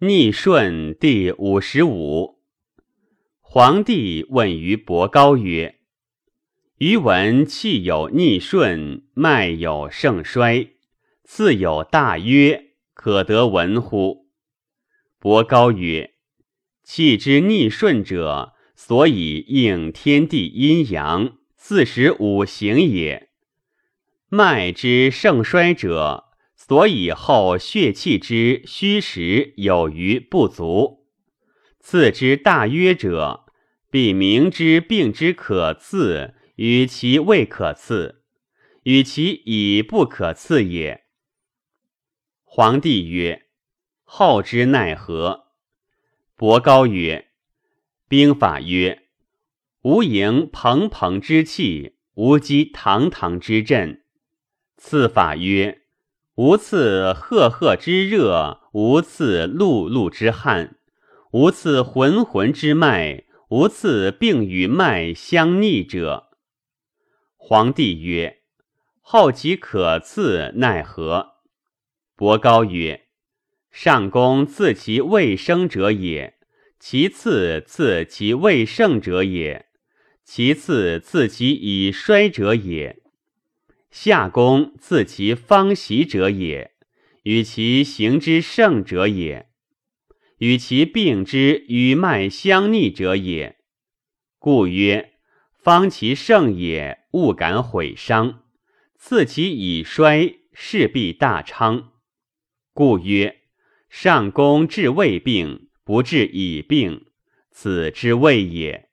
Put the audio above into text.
逆顺第五十五。皇帝问于伯高曰：“余闻气有逆顺，脉有盛衰，次有大约，可得闻乎？”伯高曰：“气之逆顺者，所以应天地阴阳，四时五行也；脉之盛衰者，”所以后血气之虚实有余不足，次之大约者，必明之病之可刺与其未可刺，与其已不可刺也。皇帝曰：后之奈何？伯高曰：兵法曰：无盈蓬蓬之气，无积堂堂之阵。次法曰。无赐赫赫之热，无赐碌碌之汗，无赐浑浑之脉，无赐病与脉相逆者。皇帝曰：“后其可赐奈何？”伯高曰：“上公赐其未生者也，其次赐其未盛者也，其次赐其已衰者也。”夏公自其方习者也，与其行之盛者也，与其病之与脉相逆者也。故曰：方其盛也，勿敢毁伤；次其以衰，势必大昌。故曰：上公治未病，不治已病，此之谓也。